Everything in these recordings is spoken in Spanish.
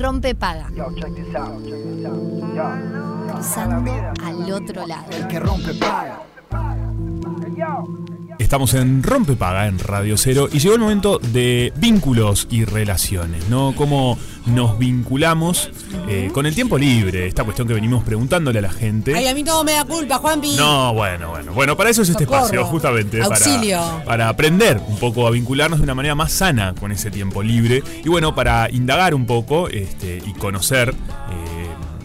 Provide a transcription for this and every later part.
Rompe paga. Cruzando al otro lado. El que rompe paga. Estamos en Rompepaga en Radio Cero y llegó el momento de vínculos y relaciones, ¿no? Cómo nos vinculamos eh, con el tiempo libre, esta cuestión que venimos preguntándole a la gente. Ay, a mí todo me da culpa, Juanpi. No, bueno, bueno. Bueno, para eso es este Socorro. espacio, justamente. Auxilio. Para, para aprender un poco a vincularnos de una manera más sana con ese tiempo libre. Y bueno, para indagar un poco este, y conocer, eh,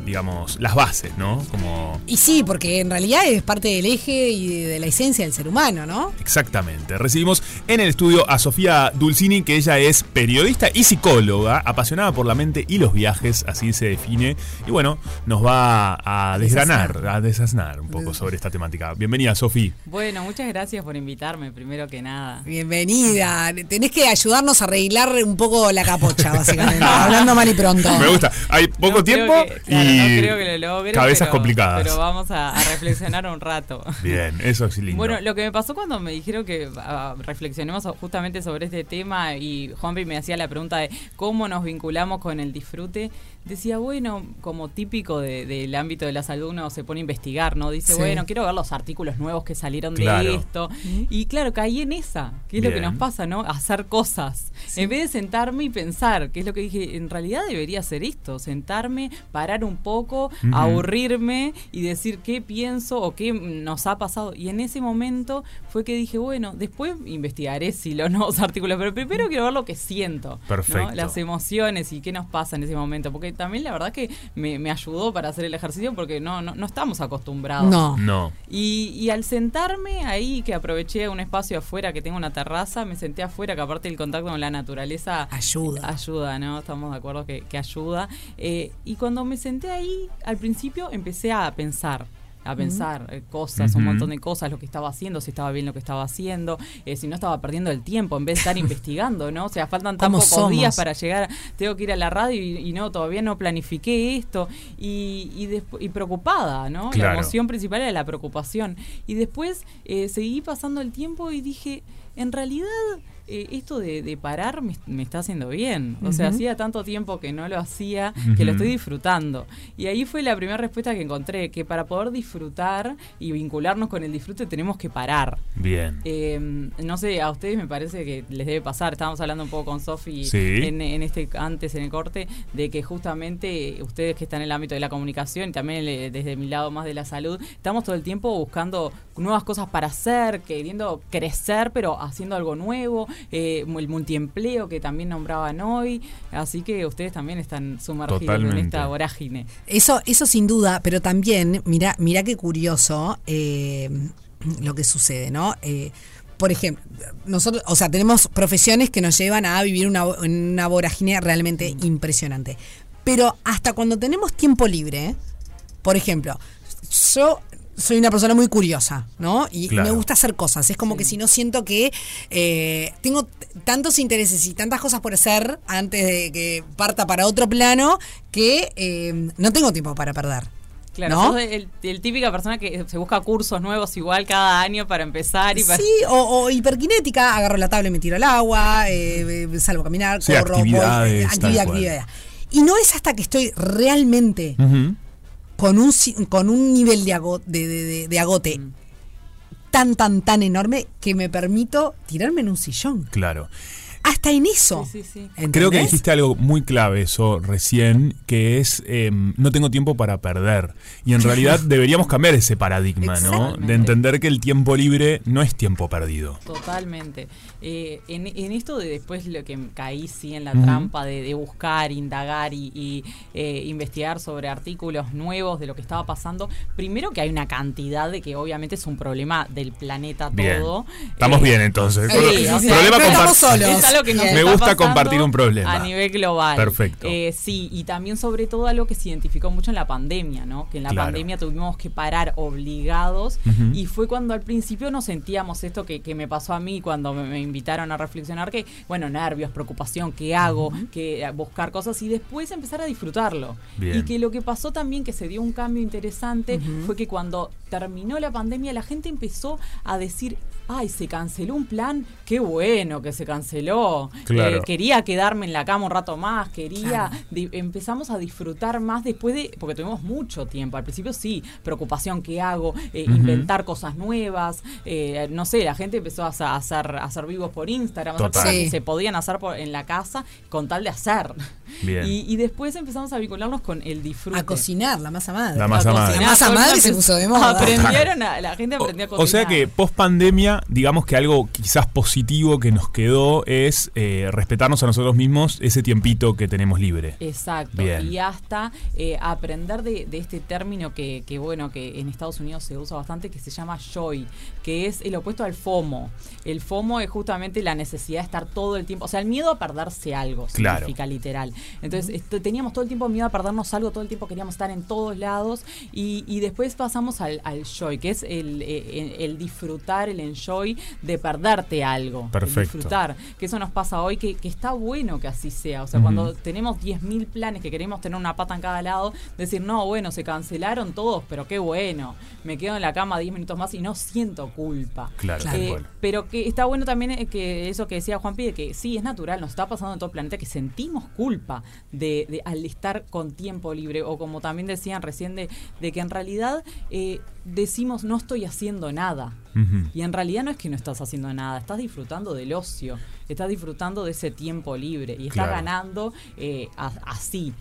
digamos, las bases, ¿no? Como. Y sí, porque en realidad es parte del eje y de la esencia del ser humano, ¿no? Exactamente. Recibimos en el estudio a Sofía Dulcini, que ella es periodista y psicóloga, apasionada por la mente y los viajes, así se define. Y bueno, nos va a desgranar, a desasnar un poco sobre esta temática. Bienvenida, Sofía. Bueno, muchas gracias por invitarme, primero que nada. Bienvenida. Tenés que ayudarnos a arreglar un poco la capocha, básicamente. hablando mal y pronto. Me gusta. Hay poco No tiempo que- claro, y no creo que lo logre, cabezas pero- complicadas. Pero vamos a, a reflexionar un rato. Bien, eso es lindo. Bueno, lo que me pasó cuando me dijeron que reflexionemos justamente sobre este tema y Juanpi me hacía la pregunta de cómo nos vinculamos con el disfrute, decía, bueno, como típico de- del ámbito de la salud uno se pone a investigar, ¿no? Dice, Sí. bueno, quiero ver los artículos nuevos que salieron Claro. de esto. Y claro, caí en esa, que es lo que nos pasa, ¿no? Hacer cosas. En vez de sentarme y pensar, que es lo que dije, en realidad debería hacer esto, sentarme, parar un poco, aburrirme y decir qué pienso o qué nos ha pasado. Y en ese momento fue que dije, bueno, después investigaré si los nuevos artículos, pero primero quiero ver lo que siento. ¿no? Perfecto. Las emociones y qué nos pasa en ese momento. Porque también la verdad que me, me ayudó para hacer el ejercicio porque no, no, no estamos acostumbrados. No. No. Y, y al sentarme ahí, que aproveché un espacio afuera, que tengo una terraza, me senté afuera, que aparte el contacto con la naturaleza Ayuda. Ayuda, ¿no? Estamos de acuerdo que, que ayuda. Eh, y cuando me senté ahí, al principio empecé a pensar. A pensar eh, cosas, un montón de cosas, lo que estaba haciendo, si estaba bien lo que estaba haciendo, eh, si no estaba perdiendo el tiempo en vez de estar investigando, ¿no? O sea, faltan tan ¿Cómo pocos somos? días para llegar, tengo que ir a la radio y, y no, todavía no planifiqué esto. Y, y, y preocupada, ¿no? Claro. La emoción principal era la preocupación. Y después eh, seguí pasando el tiempo y dije, en realidad eh, esto de, de parar me, me está haciendo bien. O sea, hacía tanto tiempo que no lo hacía que lo estoy disfrutando. Y ahí fue la primera respuesta que encontré, que para poder disfrutar y vincularnos con el disfrute tenemos que parar. Bien. Eh, no sé, a ustedes me parece que les debe pasar. Estábamos hablando un poco con Sofi Sí. en, en este antes en el corte de que justamente ustedes que están en el ámbito de la comunicación y también desde mi lado más de la salud, estamos todo el tiempo buscando nuevas cosas para hacer, queriendo crecer, pero haciendo algo nuevo, eh, el multiempleo que también nombraban hoy. Así que ustedes también están sumergidos en esta vorágine. Eso, eso sin duda, pero también, mira, mira qué curioso eh, lo que sucede, ¿no? Eh, por ejemplo, nosotros, o sea, tenemos profesiones que nos llevan a vivir una, vorágine realmente impresionante. Pero hasta cuando tenemos tiempo libre, por ejemplo, yo soy una persona muy curiosa, ¿no? Y Claro. me gusta hacer cosas. Es como que si no siento que eh, tengo tantos intereses y tantas cosas por hacer antes de que parta para otro plano que eh, no tengo tiempo para perder. Claro, ¿No? sos el, el típica persona que se busca cursos nuevos igual cada año para empezar y para... Sí, o, o hiperkinética, agarro la tabla y me tiro al agua, eh, eh, salgo a caminar, Sí, corro, voy, actividades, tal actividad, actividad. Y no es hasta que estoy realmente. Con un, con un nivel de, ago- de, de- de- de agote Mm. tan, tan, tan enorme que me permito tirarme en un sillón. Claro. Hasta en eso. Sí, sí, sí. Creo que dijiste algo muy clave eso recién, que es eh, no tengo tiempo para perder. Y en realidad deberíamos cambiar ese paradigma, ¿no? De entender que el tiempo libre no es tiempo perdido. Totalmente. Eh, en, en esto de después lo que caí sí en la trampa de, de buscar, indagar y, y, eh, investigar sobre artículos nuevos de lo que estaba pasando, primero que hay una cantidad de que obviamente es un problema del planeta Bien. todo. Estamos Eh, bien entonces. Sí, Problema que nos Me está gusta compartir un problema. A nivel global. Perfecto. Eh, sí, y también sobre todo algo que se identificó mucho en la pandemia, ¿no? Que en la Claro. pandemia tuvimos que parar obligados y fue cuando al principio nos sentíamos esto que, que me pasó a mí cuando me, me invitaron a reflexionar, que, bueno, nervios, preocupación, ¿qué hago? Que buscar cosas y después empezar a disfrutarlo. Bien. Y que lo que pasó también, que se dio un cambio interesante, fue que cuando terminó la pandemia la gente empezó a decir, ay, se canceló un plan, qué bueno que se canceló. Claro. Eh, quería quedarme en la cama un rato más, quería. Claro. empezamos a disfrutar más después de. Porque tuvimos mucho tiempo. Al principio sí, preocupación, ¿qué hago? Eh. Inventar cosas nuevas. eh, no sé, la gente empezó a, hacer- a hacer, a hacer vivos por Instagram. o sea, Total. cosas Sí. que se podían hacer por- en la casa con tal de hacer. Bien. Y, y después empezamos a vincularnos con el disfrute. A cocinar, la masa madre. La masa A madre. cocinar, La masa madre se puso de moda. Aprendieron a, la gente aprendió a cocinar. o sea que post pandemia, digamos que algo quizás positivo que nos quedó es eh, respetarnos a nosotros mismos ese tiempito que tenemos libre. Exacto. Bien. Y hasta eh, aprender de, de este término que, que, bueno, que en Estados Unidos se usa bastante, que se llama joy, que es el opuesto al FOMO. El FOMO es justamente la necesidad de estar todo el tiempo, o sea, el miedo a perderse algo, Claro. significa literal. Entonces, esto- teníamos todo el tiempo miedo a perdernos algo, todo el tiempo queríamos estar en todos lados, y, y después pasamos al, al joy, que es el, eh, el- el disfrutar, el enjoy de perderte algo. Perfecto. disfrutar que eso nos pasa hoy, que, que está bueno que así sea. O sea, cuando tenemos 10.000 planes que queremos tener una pata en cada lado, decir, no, bueno, se cancelaron todos, pero qué bueno, me quedo en la cama 10 minutos más y no siento culpa. Claro, Claro. Eh, cual. pero que está bueno también eh, que eso que decía Juan Pide, que sí, es natural, nos está pasando en todo el planeta, que sentimos culpa de, de- al estar con tiempo libre, o como también decían recién, de, de que en realidad eh, decimos no estoy haciendo nada. Y en realidad no es que no estás haciendo nada, estás disfrutando del ocio, estás disfrutando de ese tiempo libre y estás Claro. ganando eh, a- así.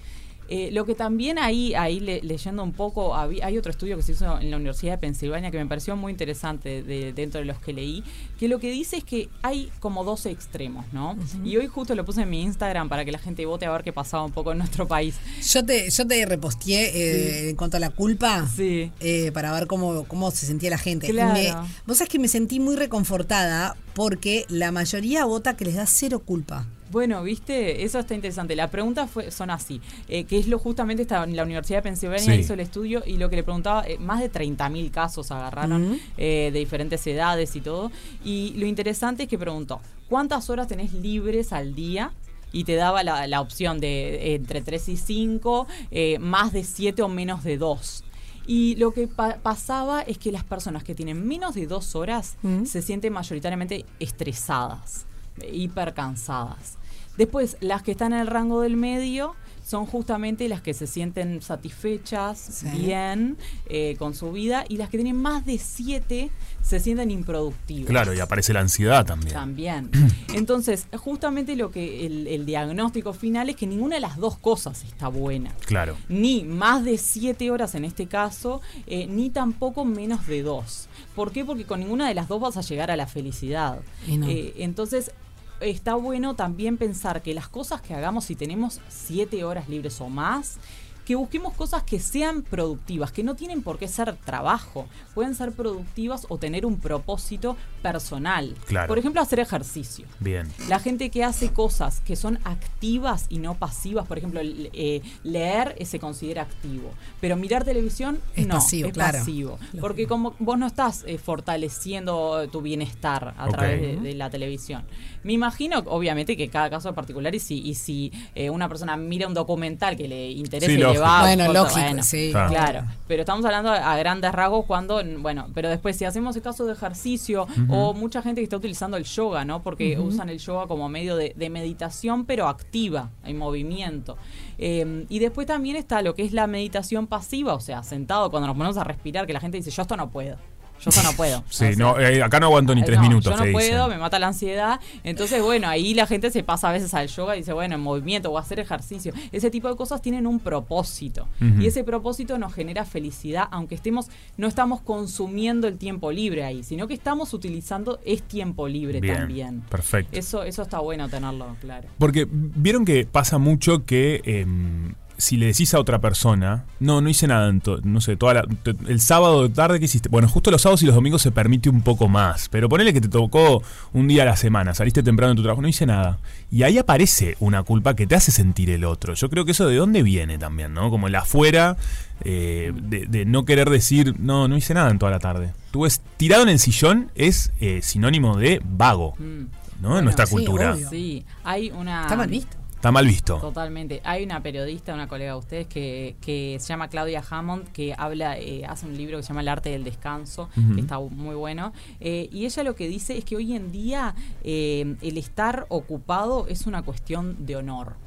Eh, lo que también ahí, ahí le- leyendo un poco, hay otro estudio que se hizo en la Universidad de Pensilvania que me pareció muy interesante de- dentro de los que leí, que lo que dice es que hay como dos extremos, ¿no? Y hoy justo lo puse en mi Instagram para que la gente vote a ver qué pasaba un poco en nuestro país. Yo te, yo te reposteé eh, en cuanto a la culpa. Sí. eh, para ver cómo, cómo se sentía la gente. Claro. me- vos sabés que me sentí muy reconfortada porque la mayoría vota que les da cero culpa. Bueno, viste, eso está interesante. La pregunta fue, son así, eh, que es lo justamente esta, la Universidad de Pensilvania Sí. hizo el estudio y lo que le preguntaba, eh, más de 30.000 casos agarraron eh, de diferentes edades y todo. Y lo interesante es que preguntó, ¿cuántas horas tenés libres al día? Y te daba la, la opción de eh, entre 3 y 5, eh, más de 7 o menos de 2. Y lo que pa- pasaba es que las personas que tienen menos de 2 horas Mm. se sienten mayoritariamente estresadas, hipercansadas. Después, las que están en el rango del medio son justamente las que se sienten satisfechas, Sí. bien, eh, con su vida, y las que tienen más de 7 se sienten improductivas. Claro, y aparece la ansiedad también. También. Entonces, justamente lo que el, el diagnóstico final es que ninguna de las dos cosas está buena Claro. ni más de 7 horas en este caso, eh, ni tampoco menos de 2. ¿Por qué? Porque con ninguna de las dos vas a llegar a la felicidad. Y no. Eh, entonces, está bueno también pensar que las cosas que hagamos, si tenemos 7 horas libres o más, que busquemos cosas que sean productivas, que no tienen por qué ser trabajo, pueden ser productivas o tener un propósito personal. Claro. Por ejemplo, hacer ejercicio. Bien. La gente que hace cosas que son activas y no pasivas, por ejemplo, eh, leer eh, se considera activo, pero mirar televisión Es no, pasivo, es claro. pasivo, Lógico. porque como vos no estás eh, fortaleciendo tu bienestar a través de, de la televisión. Me imagino, obviamente, que cada caso es particular y si, y si eh, una persona mira un documental que le interesa Sí, bueno, lógico, bueno, sí. Claro. Claro, pero estamos hablando a grandes rasgos cuando, bueno, pero después si hacemos el caso de ejercicio o mucha gente que está utilizando el yoga, ¿no? Porque usan el yoga como medio de, de meditación, pero activa, hay movimiento. Eh, y después también está lo que es la meditación pasiva, o sea, sentado cuando nos ponemos a respirar, que la gente dice, yo esto no puedo. Yo esto no puedo. Sí, O sea, no, eh, acá no aguanto ni tres no, minutos, Yo no puedo, me mata la ansiedad. Entonces, bueno, ahí la gente se pasa a veces al yoga y dice, bueno, en movimiento o hacer ejercicio. Ese tipo de cosas tienen un propósito. Y ese propósito nos genera felicidad, aunque estemos, no estamos consumiendo el tiempo libre ahí, sino que estamos utilizando es tiempo libre Bien, también. perfecto. Eso, eso está bueno tenerlo claro. Porque vieron que pasa mucho que em, si le decís a otra persona, no, no hice nada, en to- no sé, toda la- te- el sábado de tarde que hiciste. Bueno, justo los sábados y los domingos se permite un poco más, pero ponele que te tocó un día a la semana, saliste temprano en tu trabajo, no hice nada. Y ahí aparece una culpa que te hace sentir el otro. Yo creo que eso de dónde viene también, ¿no? Como el afuera eh, de, de no querer decir, no, no hice nada en toda la tarde. Tú es tirado en el sillón es eh, sinónimo de vago, Mm. ¿no? en nuestra sí, cultura. obvio. Sí, hay una... Está mal visto. Está mal visto. Totalmente. Hay una periodista, una colega de ustedes, que, que se llama Claudia Hammond, que habla, eh, hace un libro que se llama El arte del descanso, que está muy bueno. Eh, y ella lo que dice es que hoy en día eh, el estar ocupado es una cuestión de honor.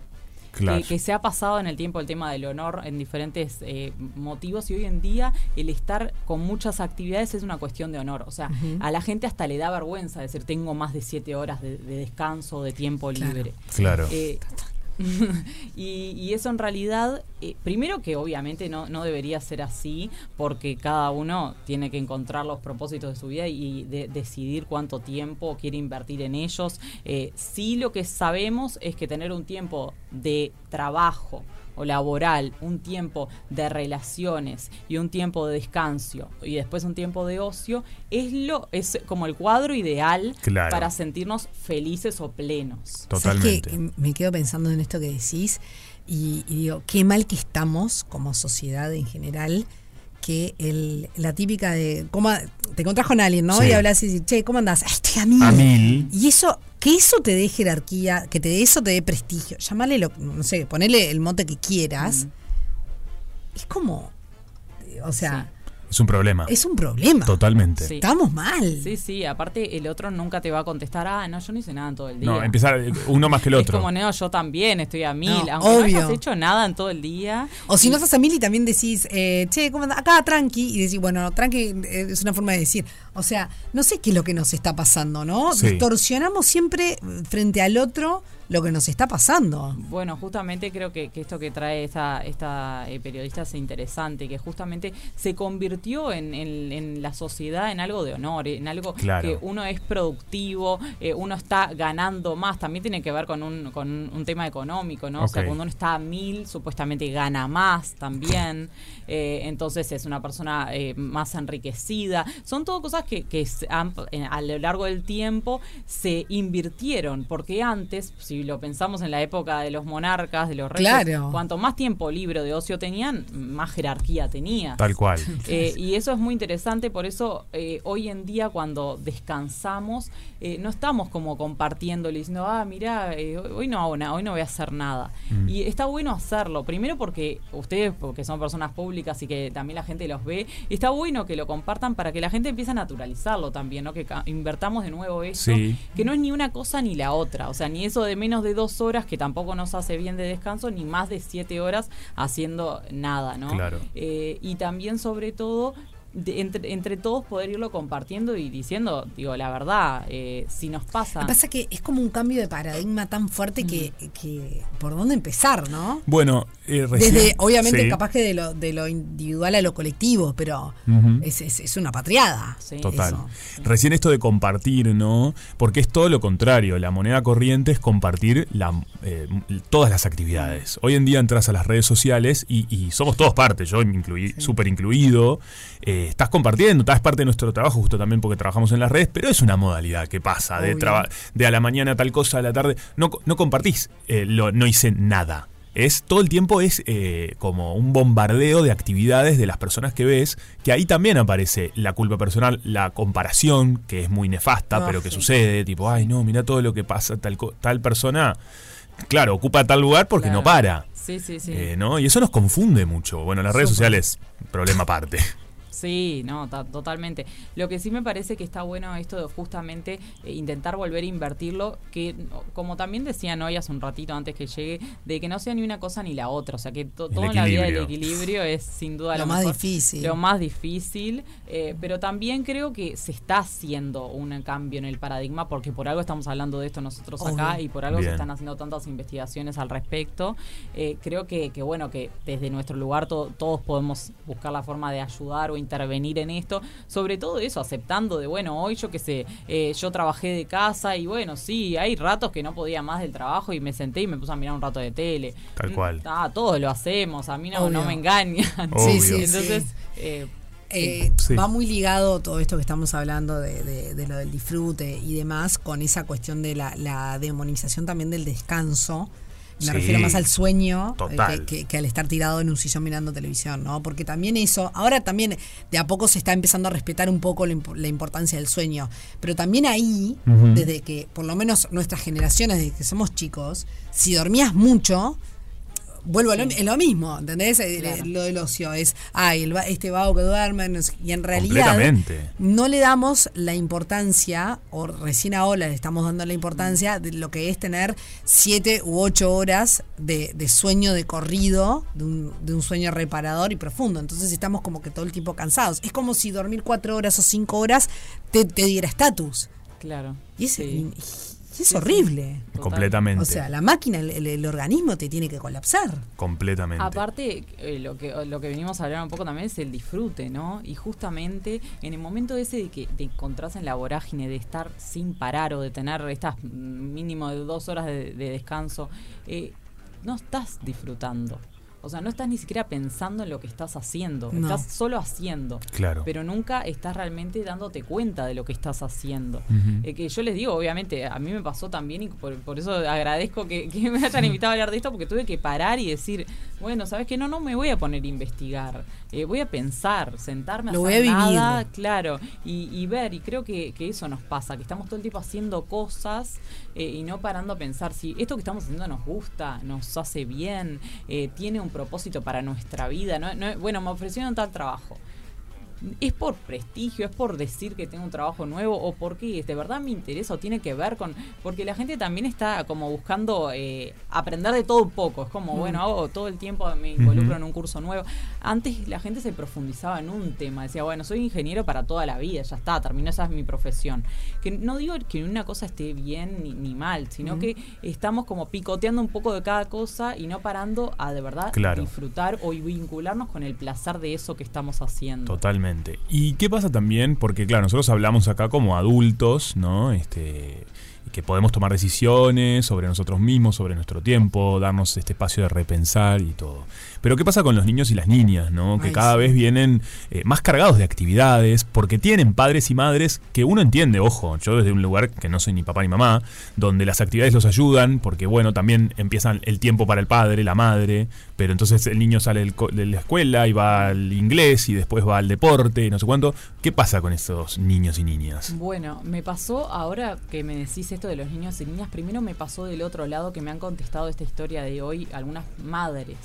Claro. Que, que se ha pasado en el tiempo el tema del honor en diferentes eh, motivos y hoy en día el estar con muchas actividades es una cuestión de honor. O sea, a la gente hasta le da vergüenza decir tengo más de siete horas de, de descanso, de tiempo Claro. libre. Claro. Eh, y, y eso en realidad, eh, primero que obviamente no, no debería ser así, porque cada uno tiene que encontrar los propósitos de su vida y de- decidir cuánto tiempo quiere invertir en ellos. Eh, sí lo que sabemos es que tener un tiempo de trabajo o laboral, un tiempo de relaciones y un tiempo de descanso y después un tiempo de ocio es lo es como el cuadro ideal Claro. para sentirnos felices o plenos. ¿Sabes Totalmente. qué? Me quedo pensando en esto que decís y, y digo, qué mal que estamos como sociedad en general, que el, la típica de, ¿cómo, te encontrás con alguien, ¿no? Sí. Y hablas y dices, che, ¿cómo andás? "Ah, Estoy a mil. A mil. Y eso, que eso te dé jerarquía, que te dé eso te dé prestigio, llamale lo, no sé, ponele el monte que quieras, es como, o sea, Es un problema. es un problema. Totalmente. Sí. Estamos mal. Sí, sí, aparte el otro nunca te va a contestar, ah, no, yo no hice nada en todo el día. No, empezar eh, uno más que el Es otro. como, no, yo también estoy a mil, No, aunque no obvio. hayas hecho nada en todo el día. O si no estás a mil y también decís, eh, che, ¿cómo andás? Acá, tranqui. Y decís, bueno, tranqui eh, es una forma de decir. O sea, no sé qué es lo que nos está pasando, ¿no? Sí. Distorsionamos siempre frente al otro lo que nos está pasando. Bueno, justamente creo que, que esto que trae esta, esta eh, periodista es interesante, que justamente se convirtió en, en- en la sociedad en algo de honor, en algo Claro. que uno es productivo, eh, uno está ganando más, también tiene que ver con un, con un tema económico, ¿no? O sea, cuando uno está a mil, supuestamente gana más también, eh, entonces es una persona eh, más enriquecida. Son todo cosas que, que a lo largo del tiempo se invirtieron, porque antes, si lo pensamos en la época de los monarcas, de los reyes, Claro. cuanto más tiempo libre de ocio tenían, más jerarquía tenías. Tal cual. Eh, y eso es muy interesante, por eso eh, hoy en día cuando descansamos, eh, no estamos como compartiéndole, diciendo, ah, mira, eh, hoy- no hago nada, hoy no voy a hacer nada. Mm. Y está bueno hacerlo, primero porque ustedes, porque son personas públicas y que también la gente los ve, está bueno que lo compartan para que la gente empiece a naturalizarlo también, ¿no? Que invertamos de nuevo eso, Sí. que no es ni una cosa ni la otra, o sea, ni eso de menos de dos horas, que tampoco nos hace bien de descanso, ni más de siete horas haciendo nada, ¿no? Claro. Eh, y también sobre todo de- entre, entre todos poder irlo compartiendo y diciendo, digo, la verdad, eh, si nos pasa... Lo que pasa es que es como un cambio de paradigma tan fuerte que, que por dónde empezar, ¿no? Bueno, eh, recién- Desde, obviamente, sí. capaz que de lo, de lo individual a lo colectivo, pero es, es- es una patriada. Sí. Total. Eso. Recién esto de compartir, ¿no? Porque es todo lo contrario. La moneda corriente es compartir la, eh, todas las actividades. Hoy en día entras a las redes sociales y, y somos todos parte, yo incluí, súper incluido. Eh, estás compartiendo, estás parte de nuestro trabajo, justo también porque trabajamos en las redes, pero es una modalidad que pasa de, de a la mañana tal cosa, a la tarde. No, no compartís, eh, lo, no hice nada. Es todo el tiempo es eh, como un bombardeo de actividades de las personas que ves, que ahí también aparece la culpa personal, la comparación, que es muy nefasta, Ah, pero que sí. sucede, tipo, ay no, mira todo lo que pasa, tal, tal persona, claro, ocupa tal lugar porque no para. Sí, sí, sí. eh, ¿no? Y eso nos confunde mucho. Bueno, las redes sociales, problema aparte. Sí, no, ta- totalmente. Lo que sí me parece que está bueno esto de justamente eh, intentar volver a invertirlo, que no, como también decían hoy hace un ratito antes que llegue, de que no sea ni una cosa ni la otra, o sea que to- todo en la vida el equilibrio. es sin duda Lo lo, más mejor, difícil. Lo más difícil, eh, pero también creo que se está haciendo un cambio en el paradigma, porque por algo estamos hablando de esto nosotros acá y por algo Bien. se están haciendo tantas investigaciones al respecto. Eh, creo que, que, bueno, que desde nuestro lugar to- todos podemos buscar la forma de ayudar o intervenir en esto. Sobre todo eso, aceptando de, bueno, hoy yo que sé, eh, yo trabajé de casa y bueno, sí, hay ratos que no podía más del trabajo y me senté y me puse a mirar un rato de tele. Tal Mm, cual. Ah, todos lo hacemos, a mí no, no me engañan. Obvio. Sí, sí, Entonces, sí. eh, Eh, Sí. Va muy ligado todo esto que estamos hablando de, de- de lo del disfrute y demás con esa cuestión de la, la demonización también del descanso Me Sí. refiero más al sueño eh, que, que- que al estar tirado en un sillón mirando televisión, ¿no? Porque también eso, ahora también de a poco se está empezando a respetar un poco la, impo- la importancia del sueño. Pero también ahí, desde que, por lo menos nuestras generaciones, desde que somos chicos, si dormías mucho, vuelvo a lo, es lo mismo, ¿entendés? Eh, Claro. Lo del ocio es, ay, el este vago que duerme, y en realidad no le damos la importancia, o recién ahora le estamos dando la importancia de lo que es tener siete u ocho horas de, de sueño de corrido, de un, de un sueño reparador y profundo. Entonces estamos como que todo el tiempo cansados. Es como si dormir cuatro horas o cinco horas te, te diera estatus. Claro. Y es, Sí. Y- es horrible. Completamente. O sea, la máquina, el, el- el organismo te tiene que colapsar. completamente. Aparte, eh, lo que lo que venimos a hablar un poco también es el disfrute, ¿no? Y justamente en el momento ese de que te encontrás en la vorágine de estar sin parar o de tener estas mm, mínimo de dos horas de, de descanso, eh, no estás disfrutando. O sea, no estás ni siquiera pensando en lo que estás haciendo. No. Estás solo haciendo. Claro. Pero nunca estás realmente dándote cuenta de lo que estás haciendo. Eh, que yo les digo, obviamente, a mí me pasó también y por, por eso agradezco que, que me hayan invitado a hablar de esto porque tuve que parar y decir, bueno, ¿sabes qué? No, no me voy a poner a investigar. Eh, voy a pensar, sentarme a Lo hacer voy a vivir. nada, claro, y, y ver. Y creo que, que eso nos pasa, que estamos todo el tiempo haciendo cosas eh, y no parando a pensar si esto que estamos haciendo nos gusta, nos hace bien, eh, tiene un propósito para nuestra vida. ¿no? No- bueno, me ofrecieron tal trabajo. ¿Es por prestigio? ¿Es por decir que tengo un trabajo nuevo? ¿O porque de verdad me interesa o tiene que ver con...? Porque la gente también está como buscando eh, aprender de todo un poco. Es como, bueno, hago todo el tiempo, me involucro en un curso nuevo. Antes la gente se profundizaba en un tema. Decía, bueno, soy ingeniero para toda la vida, ya está, terminó, esa es mi profesión. Que no digo que una cosa esté bien ni, ni mal, sino que estamos como picoteando un poco de cada cosa y no parando a de verdad Claro. disfrutar o vincularnos con el placer de eso que estamos haciendo. Totalmente. ¿Y qué pasa también? Porque, claro, nosotros hablamos acá como adultos, ¿no? Este, que podemos tomar decisiones sobre nosotros mismos, sobre nuestro tiempo, darnos este espacio de repensar y todo. Pero ¿qué pasa con los niños y las niñas, ¿no? Que Ay, cada sí. vez vienen eh, más cargados de actividades porque tienen padres y madres que uno entiende, ojo, yo desde un lugar que no soy ni papá ni mamá, donde las actividades los ayudan porque, bueno, también empiezan el tiempo para el padre, la madre, pero entonces el niño sale del co- de la escuela y va al inglés y después va al deporte y no sé cuánto. ¿Qué pasa con esos niños y niñas? Bueno, me pasó ahora que me decís esto de los niños y niñas, primero me pasó del otro lado que me han contestado esta historia de hoy algunas madres,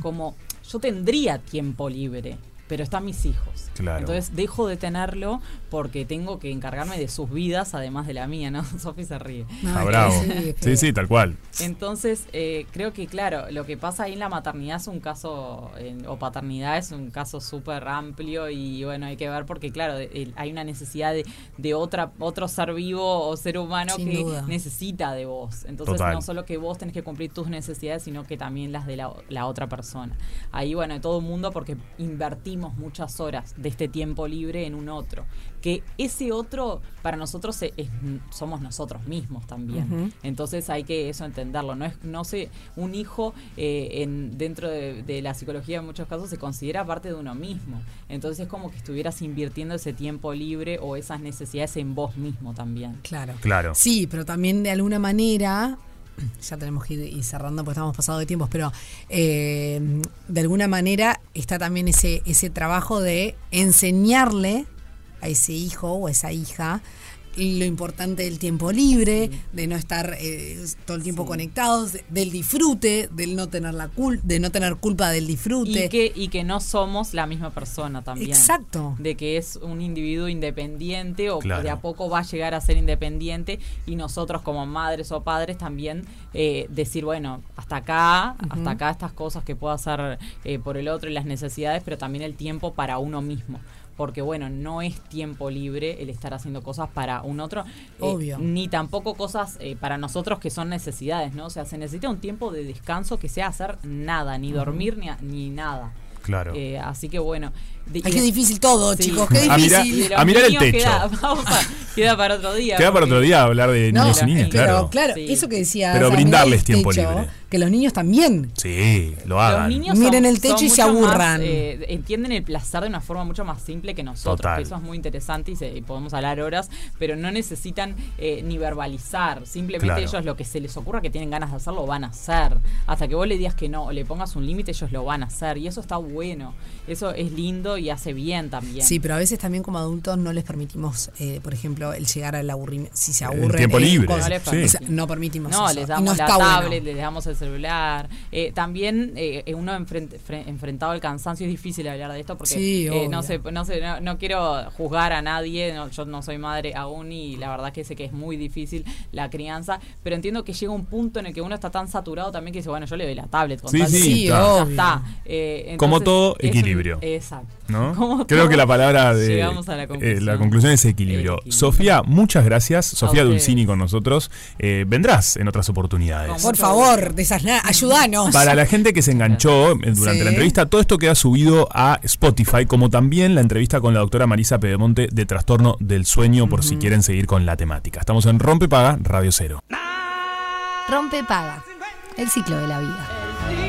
como yo tendría tiempo libre, pero están mis hijos. Claro. Entonces dejo de tenerlo porque tengo que encargarme de sus vidas además de la mía, ¿no? Sofi se ríe. Ah, bravo. sí, Sí, sí, tal cual. Entonces, eh, creo que, claro, lo que pasa ahí en la maternidad es un caso, en- o paternidad es un caso súper amplio y bueno, hay que ver porque, claro, de- hay una necesidad de, de otra, otro ser vivo o ser humano Sin que duda. necesita de vos. Entonces, Total. no solo que vos tenés que cumplir tus necesidades, sino que también las de la, la otra persona. Ahí, bueno, de todo el mundo porque invertimos muchas horas de este tiempo libre en un otro. Que ese otro, para nosotros, es- es- somos nosotros mismos también. Entonces hay que eso entenderlo. No es, no sé, un hijo eh, en, dentro de, de la psicología en muchos casos se considera parte de uno mismo. Entonces es como que estuvieras invirtiendo ese tiempo libre o esas necesidades en vos mismo también. Claro. Claro. Sí, pero también de alguna manera, ya tenemos que ir, cerrando porque estamos pasados de tiempos, pero eh, de alguna manera está también ese, ese trabajo de enseñarle a ese hijo o a esa hija lo importante del tiempo libre, de no estar eh, todo el tiempo Sí. conectados, de- del disfrute, del no tener la cul de no tener culpa del disfrute. Y que, y que no somos la misma persona también. Exacto. De que es un individuo independiente o Claro. de a poco va a llegar a ser independiente y nosotros como madres o padres también eh, decir, bueno, hasta acá, hasta acá estas cosas que puedo hacer eh, por el otro y las necesidades, pero también el tiempo para uno mismo. Porque bueno, no es tiempo libre el estar haciendo cosas para un otro. eh, Obvio. Ni tampoco cosas eh, para nosotros que son necesidades, ¿no? O sea, se necesita un tiempo de descanso que sea hacer nada, ni dormir ni, a- ni nada. Claro. Eh, así que bueno, Ay, qué difícil todo, Sí. chicos, qué A mirar- Y difícil. los a mirar el techo. Queda, vamos a- queda para otro día. Queda para otro día hablar de No, niños y niñas, pero claro. claro, Sí. eso que decía. Pero o sea, brindarles tiempo techo, libre. Que los niños también. Sí, lo hagan. Los niños Miren son- el techo y se más, aburran. eh, entienden el placer de una forma mucho más simple que nosotros. Total. que eso es muy interesante y, se- y podemos hablar horas, pero no necesitan eh, ni verbalizar. Simplemente Claro. ellos lo que se les ocurra que tienen ganas de hacer, lo van a hacer. Hasta que vos le digas que no o le pongas un límite, ellos lo van a hacer. Y eso está bueno. Eso es lindo y hace bien también. Sí, pero a veces también como adultos no les permitimos, eh, por ejemplo, el llegar al aburrimiento. Si se El aburren. tiempo eh, libre, cosas- No les sí. permitimos. no permitimos No, eso. les damos no la tablet, bueno. les damos el celular. Eh, también eh, uno enfrent- fre- enfrentado al cansancio es difícil hablar de esto porque Sí, eh, no, sé, no, sé, no, no quiero juzgar a nadie, no, yo no soy madre aún y la verdad que sé que es muy difícil la crianza, pero entiendo que llega un punto en el que uno está tan saturado también que dice, bueno, yo le doy la tablet. Con Sí, tal sí, Sí, está. está. Eh, Como todo, un- equilibrio. exacto. ¿No? Creo que la palabra de Llegamos a la eh, conclusión. la conclusión es equilibrio. Equilibrio. Sofía, muchas gracias. Sofía. Dulcini con nosotros. Eh, vendrás en otras oportunidades. Por favor, desasna- ayúdanos. Para la gente que se enganchó eh, durante Sí. la entrevista, todo esto queda subido a Spotify, como también la entrevista con la doctora Marisa Pedemonte de Trastorno del Sueño, por si quieren seguir con la temática. Estamos en Rompe Paga, Radio Cero. Rompe paga. El ciclo de la vida.